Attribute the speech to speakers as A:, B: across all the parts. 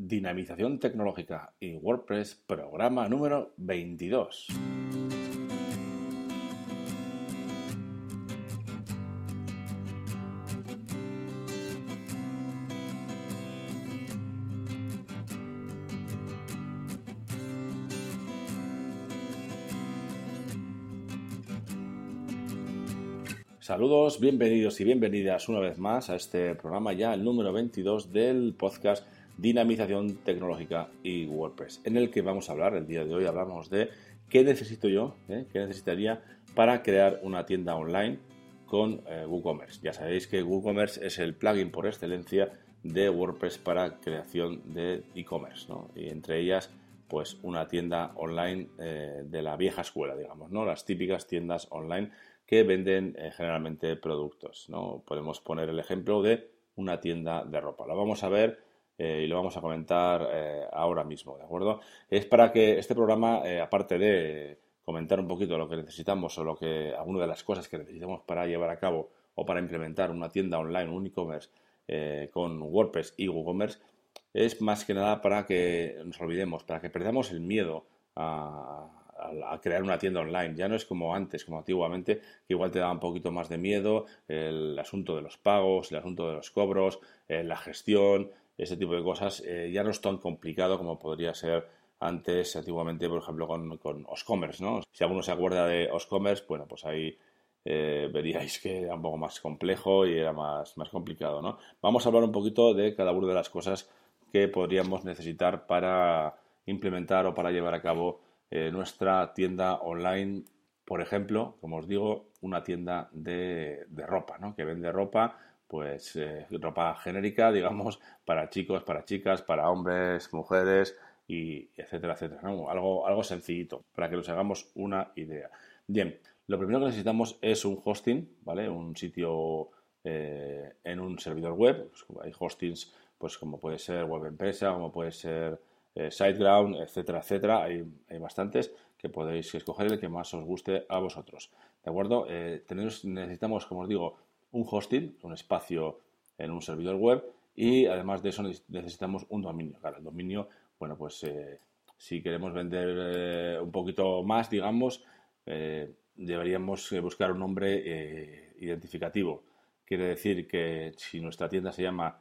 A: Dinamización tecnológica y WordPress, programa número 22. Saludos, bienvenidos y bienvenidas una vez más a este programa ya, el número 22 del podcast dinamización tecnológica y WordPress, en el que vamos a hablar, el día de hoy hablamos de qué necesito yo, ¿eh? qué necesitaría para crear una tienda online con eh, WooCommerce. Ya sabéis que WooCommerce es el plugin por excelencia de WordPress para creación de e-commerce, y entre ellas pues una tienda online eh, de la vieja escuela, digamos, ¿no? Las típicas tiendas online que venden generalmente productos, ¿no? Podemos poner el ejemplo de una tienda de ropa. Lo vamos a ver eh, y lo vamos a comentar eh, ahora mismo, ¿de acuerdo? Es para que este programa, eh, aparte de comentar un poquito lo que necesitamos o lo que alguna de las cosas que necesitamos para llevar a cabo o para implementar una tienda online, un e-commerce con WordPress y WooCommerce, es más que nada para que nos olvidemos, para que perdamos el miedo a, crear una tienda online. Ya no es como antes, como antiguamente, que igual te daba un poquito más de miedo el asunto de los pagos, el asunto de los cobros, la gestión, ese tipo de cosas eh, ya no es tan complicado como podría ser antes, antiguamente, por ejemplo, con, con Oscommerce, ¿no? Si alguno se acuerda de Oscommerce, bueno, pues ahí eh, veríais que era un poco más complejo y era más, más complicado, ¿no? Vamos a hablar un poquito de cada una de las cosas que podríamos necesitar para implementar o para llevar a cabo eh, nuestra tienda online, por ejemplo, como os digo, una tienda de, de ropa, ¿no? Que vende ropa pues eh, ropa genérica, digamos, para chicos, para chicas, para hombres, mujeres y etcétera, etcétera. Algo, algo sencillito para que nos hagamos una idea. Bien, lo primero que necesitamos es un hosting, ¿vale? Un sitio eh, en un servidor web. Pues, hay hostings, pues como puede ser Web Empresa, como puede ser eh, SiteGround, etcétera, etcétera. Hay, hay, bastantes que podéis escoger el que más os guste a vosotros. ¿De acuerdo? necesitamos, como os digo, un hosting, un espacio en un servidor web y además de eso necesitamos un dominio. Claro, el dominio, bueno, pues eh, si queremos vender eh, un poquito más, digamos, eh, deberíamos buscar un nombre identificativo. Quiere decir que si nuestra tienda se llama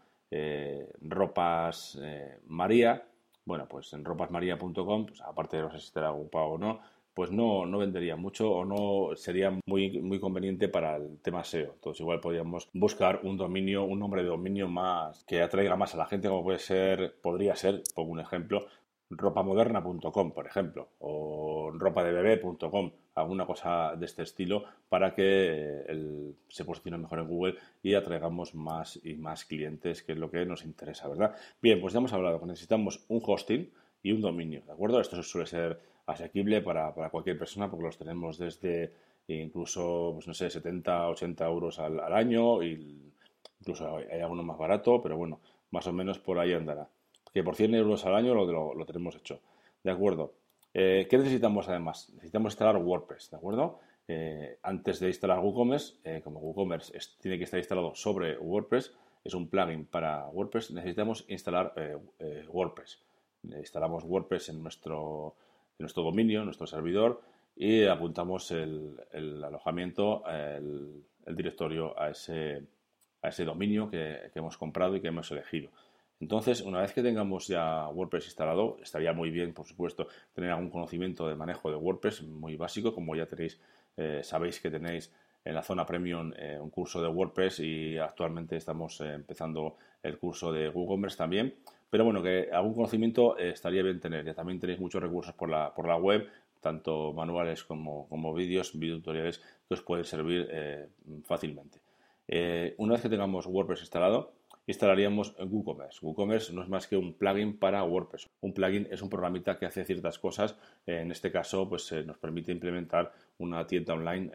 A: Ropas María, bueno, pues en ropasmaria.com, pues aparte de no sé si estará ocupado o no, pues no, no vendería mucho o no sería muy, muy conveniente para el tema SEO. Entonces igual podríamos buscar un dominio, un nombre de dominio más que atraiga más a la gente, como puede ser, podría ser, pongo un ejemplo, ropamoderna.com, por ejemplo, o ropadebebé.com, alguna cosa de este estilo para que se posicione mejor en Google y atraigamos más y más clientes, que es lo que nos interesa, ¿verdad? Bien, pues ya hemos hablado que necesitamos un hosting y un dominio, ¿de acuerdo? Esto suele ser asequible para, para cualquier persona porque los tenemos desde incluso, pues no sé, 70, 80 euros al, año y incluso hay, alguno más barato, pero bueno, más o menos por ahí andará. Que por 100 euros al año lo, lo, tenemos hecho. ¿De acuerdo? Eh, ¿Qué necesitamos además? Necesitamos instalar WordPress, ¿de acuerdo? Eh, antes de instalar WooCommerce, eh, como WooCommerce tiene que estar instalado sobre WordPress, es un plugin para WordPress, necesitamos instalar WordPress. Instalamos WordPress en nuestro nuestro dominio, nuestro servidor, y apuntamos el, alojamiento, el, directorio a ese, a ese dominio que, hemos comprado y que hemos elegido. Entonces, una vez que tengamos ya WordPress instalado, estaría muy bien, por supuesto, tener algún conocimiento de manejo de WordPress muy básico, como ya tenéis, eh, sabéis que tenéis en la zona premium eh, un curso de WordPress y actualmente estamos eh, empezando el curso de WooCommerce también. Pero bueno, que algún conocimiento eh, estaría bien tener. Ya también tenéis muchos recursos por la, por la web, tanto manuales como, como vídeos, videotutoriales que os pueden servir eh, fácilmente. Eh, una vez que tengamos WordPress instalado, instalaríamos WooCommerce. WooCommerce no es más que un plugin para WordPress. Un plugin es un programita que hace ciertas cosas. en este caso, pues nos permite implementar una tienda online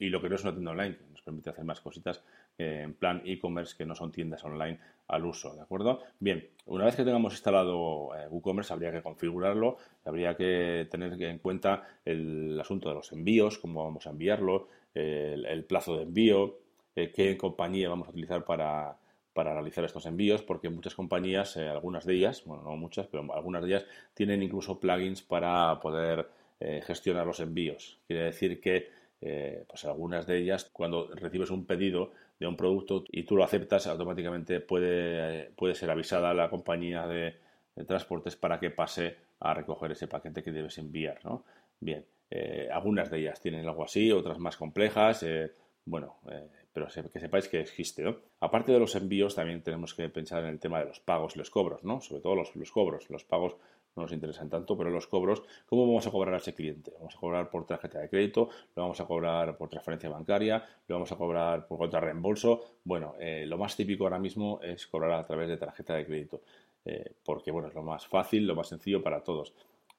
A: y lo que no es una tienda online, que nos permite hacer más cositas en plan e-commerce que no son tiendas online al uso, ¿de acuerdo? Bien, una vez que tengamos instalado eh, WooCommerce habría que configurarlo, habría que tener en cuenta el asunto de los envíos, cómo vamos a enviarlo, el, plazo de envío, eh, qué compañía vamos a utilizar para, para realizar estos envíos porque muchas compañías, eh, algunas de ellas, bueno, no muchas, pero algunas de ellas tienen incluso plugins para poder eh, gestionar los envíos. Quiere decir que eh, pues algunas de ellas, cuando recibes un pedido de un producto y tú lo aceptas, automáticamente puede, puede ser avisada la compañía de, transportes para que pase a recoger ese paquete que debes enviar. ¿no? Bien, algunas de ellas tienen algo así, otras más complejas. bueno, pero que sepáis que existe. Aparte de los envíos, también tenemos que pensar en el tema de los pagos y los cobros, ¿no? sobre todo los, los cobros. Los pagos no nos interesan tanto, pero los cobros, ¿cómo vamos a cobrar a ese cliente? Vamos a cobrar por tarjeta de crédito, lo vamos a cobrar por transferencia bancaria, lo vamos a cobrar por contra reembolso. Bueno, eh, lo más típico ahora mismo es cobrar a través de tarjeta de crédito, eh, porque bueno, es lo más fácil, lo más sencillo para todos.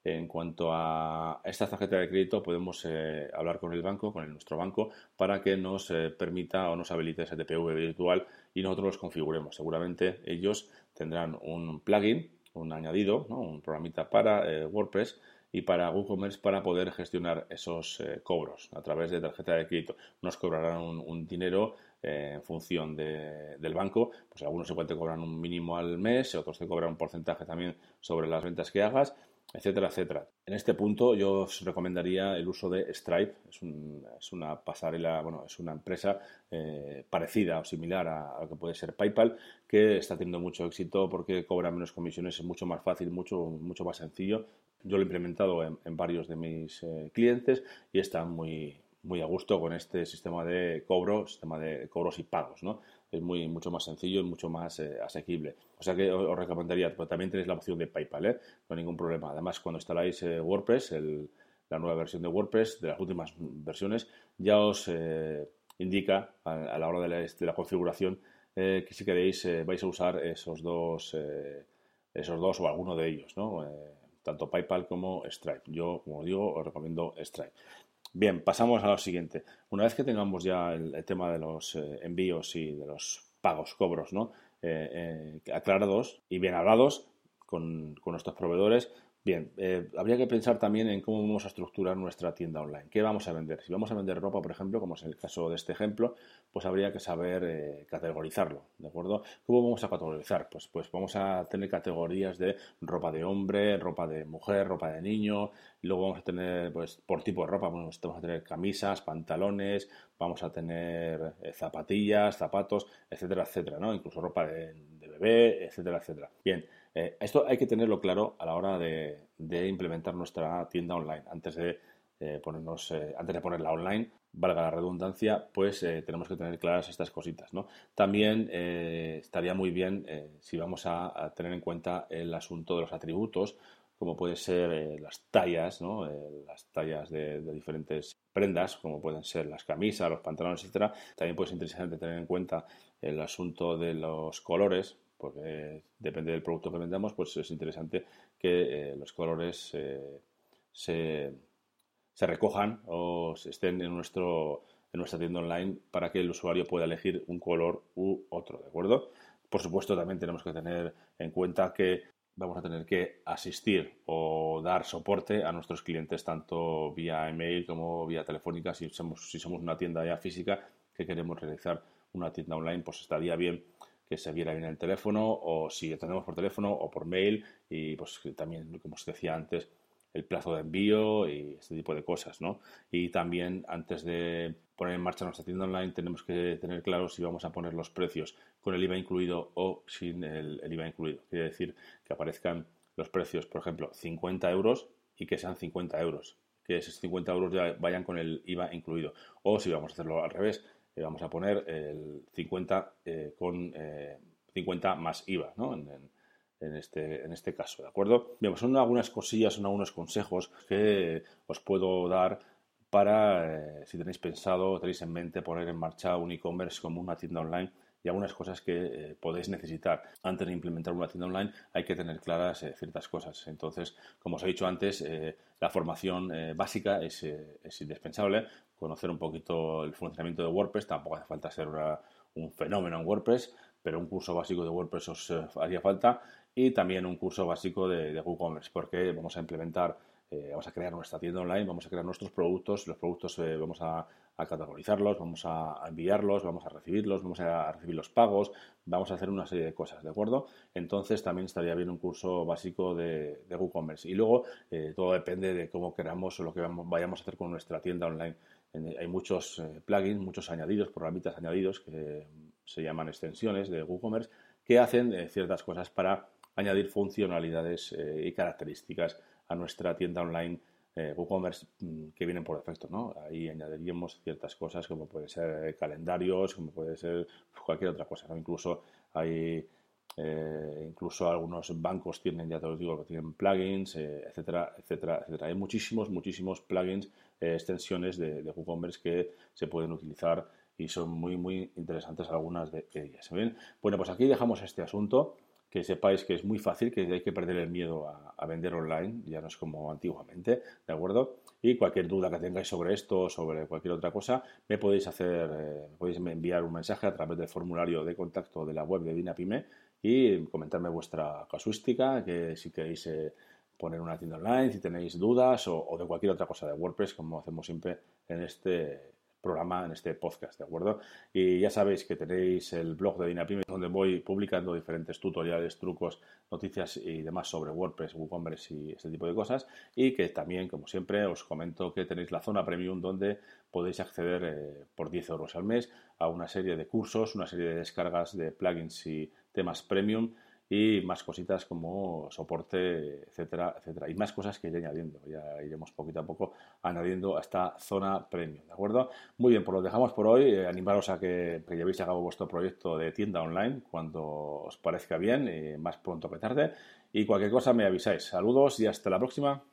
A: En cuanto a esta tarjeta de crédito, podemos eh, hablar con el banco, con nuestro banco, para que nos permita o nos habilite ese TPV virtual y nosotros los configuremos. Seguramente ellos tendrán un plugin, un añadido, un programita para eh, WordPress y para WooCommerce para poder gestionar esos cobros a través de tarjeta de crédito. Nos cobrarán un, dinero en función del banco, pues algunos se pueden cobrar un mínimo al mes, otros te cobran un porcentaje también sobre las ventas que hagas etcétera, etcétera. En este punto yo os recomendaría el uso de Stripe. Es, una pasarela, bueno, es una empresa eh, parecida o similar a, lo que puede ser PayPal, que está teniendo mucho éxito porque cobra menos comisiones, es mucho más fácil, mucho, mucho más sencillo. Yo lo he implementado en, varios de mis eh, clientes y está muy, muy a gusto con este sistema de cobro, sistema de cobros y pagos, ¿no? Es muy, mucho más sencillo y mucho más eh, asequible. O sea que os, recomendaría, pero también tenéis la opción de PayPal, ¿eh? No hay ningún problema. Además, cuando instaláis eh, WordPress, la nueva versión de WordPress, de las últimas versiones, ya os eh, indica a, la hora de la, de la configuración que si queréis vais a usar esos dos, esos dos o alguno de ellos, ¿no? tanto PayPal como Stripe. Yo, como digo, os recomiendo Stripe. Bien, pasamos a lo siguiente. Una vez que tengamos ya el, tema de los eh, envíos y de los pagos, cobros, ¿no? Eh, eh, aclarados y bien hablados con, con nuestros proveedores, Bien, eh, habría que pensar también en cómo vamos a estructurar nuestra tienda online. ¿Qué vamos a vender? Si vamos a vender ropa, por ejemplo, como es el caso de este ejemplo, pues habría que saber eh, categorizarlo, ¿de acuerdo? ¿Cómo vamos a categorizar? Pues, pues vamos a tener categorías de ropa de hombre, ropa de mujer, ropa de niño, luego vamos a tener, pues, por tipo de ropa, vamos a tener camisas, pantalones, vamos a tener eh, zapatillas, zapatos, etcétera, etcétera, ¿no? Incluso ropa de bebé, etcétera, etcétera. Bien, eh, esto hay que tenerlo claro a la hora de, implementar nuestra tienda online. Antes de, eh, ponernos, eh, antes de ponerla online, valga la redundancia, pues tenemos que tener claras estas cositas. También estaría muy bien si vamos a, tener en cuenta el asunto de los atributos, como pueden ser las tallas, las tallas de, de, diferentes prendas, como pueden ser las camisas, los pantalones, etcétera. También puede ser interesante tener en cuenta el asunto de los colores, porque depende del producto que vendamos, pues es interesante que eh, los colores eh, se, recojan o estén en, nuestro, en nuestra tienda online para que el usuario pueda elegir un color u otro, ¿de acuerdo? Por supuesto, también tenemos que tener en cuenta que vamos a tener que asistir o dar soporte a nuestros clientes tanto vía email como vía telefónica. Si somos, si somos una tienda ya física que queremos realizar una tienda online, pues estaría bien que se viera bien el teléfono o si tenemos por teléfono o por mail y pues también, como os decía antes, el plazo de envío y este tipo de cosas, ¿no? Y también antes de poner en marcha nuestra tienda online tenemos que tener claro si vamos a poner los precios con el IVA incluido o sin el, IVA incluido. Quiere decir que aparezcan los precios, por ejemplo, 50 euros y que sean 50 euros, que esos 50 euros ya vayan con el IVA incluido. O si vamos a hacerlo al revés, vamos a poner el 50 eh, con 50 eh, más IVA, ¿no? En, este, en este caso, ¿de acuerdo? Bien, pues son algunas cosillas, son algunos consejos que os puedo dar para, eh, si tenéis pensado, tenéis en mente poner en marcha un e-commerce como una tienda online y algunas cosas que eh, podéis necesitar. Antes de implementar una tienda online hay que tener claras eh, ciertas cosas. Entonces, como os he dicho antes, eh, la formación básica es, indispensable. Conocer un poquito el funcionamiento de WordPress, tampoco hace falta ser un fenómeno en WordPress, pero un curso básico de WordPress os haría falta y también un curso básico de, WooCommerce, porque vamos a implementar vamos a crear nuestra tienda online, vamos a crear nuestros productos, los productos vamos a, a categorizarlos, vamos a enviarlos, vamos a recibirlos, vamos a recibir los pagos, vamos a hacer una serie de cosas, ¿de acuerdo? Entonces también estaría bien un curso básico de, WooCommerce. Y luego eh, todo depende de cómo queramos o lo que vayamos a hacer con nuestra tienda online. Hay muchos eh, plugins, muchos añadidos, programitas añadidos que se llaman extensiones de WooCommerce que hacen eh, ciertas cosas para añadir funcionalidades y características a nuestra tienda online eh, WooCommerce mm, que vienen por defecto, ¿no? Ahí añadiríamos ciertas cosas como puede ser eh, calendarios, como puede ser cualquier otra cosa, Incluso hay eh, incluso algunos bancos tienen, ya te lo digo, que tienen plugins, eh, etcétera, etcétera, etcétera. Hay muchísimos, muchísimos plugins, extensiones de, de, WooCommerce que se pueden utilizar y son muy, muy interesantes algunas de ellas. ¿bien? Bueno, pues aquí dejamos este asunto que sepáis que es muy fácil, que hay que perder el miedo a, vender online, ya no es como antiguamente, ¿de acuerdo? Y cualquier duda que tengáis sobre esto sobre cualquier otra cosa, me podéis hacer, eh, podéis enviar un mensaje a través del formulario de contacto de la web de Dinapime y comentarme vuestra casuística, que si queréis eh, poner una tienda online, si tenéis dudas o, de cualquier otra cosa de WordPress, como hacemos siempre en este programa en este podcast, ¿de acuerdo? Y ya sabéis que tenéis el blog de Dinapime donde voy publicando diferentes tutoriales, trucos, noticias y demás sobre WordPress, WooCommerce y ese tipo de cosas. Y que también, como siempre, os comento que tenéis la zona premium donde podéis acceder eh, por 10 euros al mes a una serie de cursos, una serie de descargas de plugins y temas premium y más cositas como soporte, etcétera, etcétera. Y más cosas que iré añadiendo. Ya iremos poquito a poco añadiendo a esta zona premium, ¿de acuerdo? Muy bien, pues lo dejamos por hoy. Eh, animaros a que, llevéis a cabo vuestro proyecto de tienda online cuando os parezca bien, más pronto que tarde. Y cualquier cosa me avisáis. Saludos y hasta la próxima.